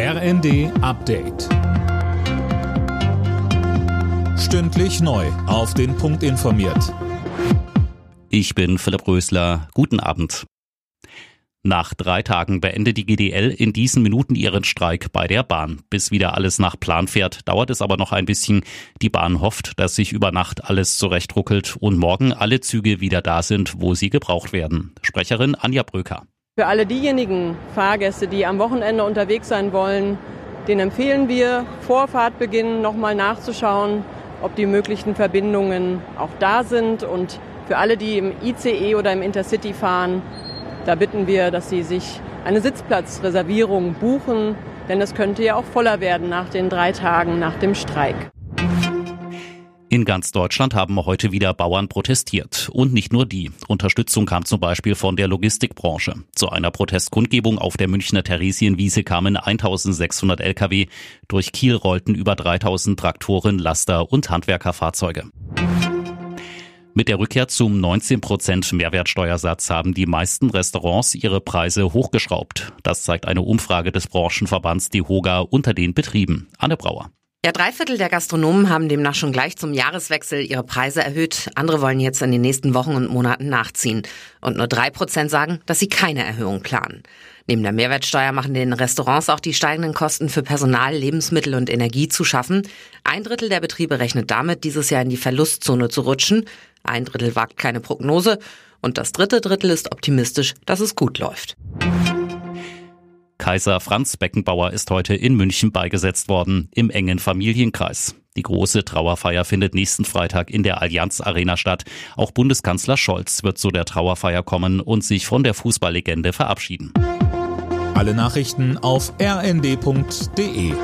RND Update. Stündlich neu. Auf den Punkt informiert. Ich bin Philipp Rösler. Guten Abend. Nach drei Tagen beendet die GDL in diesen Minuten ihren Streik bei der Bahn. Bis wieder alles nach Plan fährt, dauert es aber noch ein bisschen. Die Bahn hofft, dass sich über Nacht alles zurechtruckelt und morgen alle Züge wieder da sind, wo sie gebraucht werden. Sprecherin Anja Bröker. Für alle diejenigen Fahrgäste, die am Wochenende unterwegs sein wollen, den empfehlen wir, vor Fahrtbeginn nochmal nachzuschauen, ob die möglichen Verbindungen auch da sind. Und für alle, die im ICE oder im Intercity fahren, da bitten wir, dass sie sich eine Sitzplatzreservierung buchen, denn es könnte ja auch voller werden nach den drei Tagen nach dem Streik. In ganz Deutschland haben heute wieder Bauern protestiert. Und nicht nur die. Unterstützung kam zum Beispiel von der Logistikbranche. Zu einer Protestkundgebung auf der Münchner Theresienwiese kamen 1600 Lkw. Durch Kiel rollten über 3000 Traktoren, Laster und Handwerkerfahrzeuge. Mit der Rückkehr zum 19 Prozent Mehrwertsteuersatz haben die meisten Restaurants ihre Preise hochgeschraubt. Das zeigt eine Umfrage des Branchenverbands DEHOGA unter den Betrieben. Anne Brauer. Ja, drei Viertel der Gastronomen haben demnach schon gleich zum Jahreswechsel ihre Preise erhöht. Andere wollen jetzt in den nächsten Wochen und Monaten nachziehen. Und nur drei Prozent sagen, dass sie keine Erhöhung planen. Neben der Mehrwertsteuer machen den Restaurants auch die steigenden Kosten für Personal, Lebensmittel und Energie zu schaffen. Ein Drittel der Betriebe rechnet damit, dieses Jahr in die Verlustzone zu rutschen. Ein Drittel wagt keine Prognose. Und das dritte Drittel ist optimistisch, dass es gut läuft. Kaiser Franz Beckenbauer ist heute in München beigesetzt worden, im engen Familienkreis. Die große Trauerfeier findet nächsten Freitag in der Allianz Arena statt. Auch Bundeskanzler Scholz wird zu der Trauerfeier kommen und sich von der Fußballlegende verabschieden. Alle Nachrichten auf rnd.de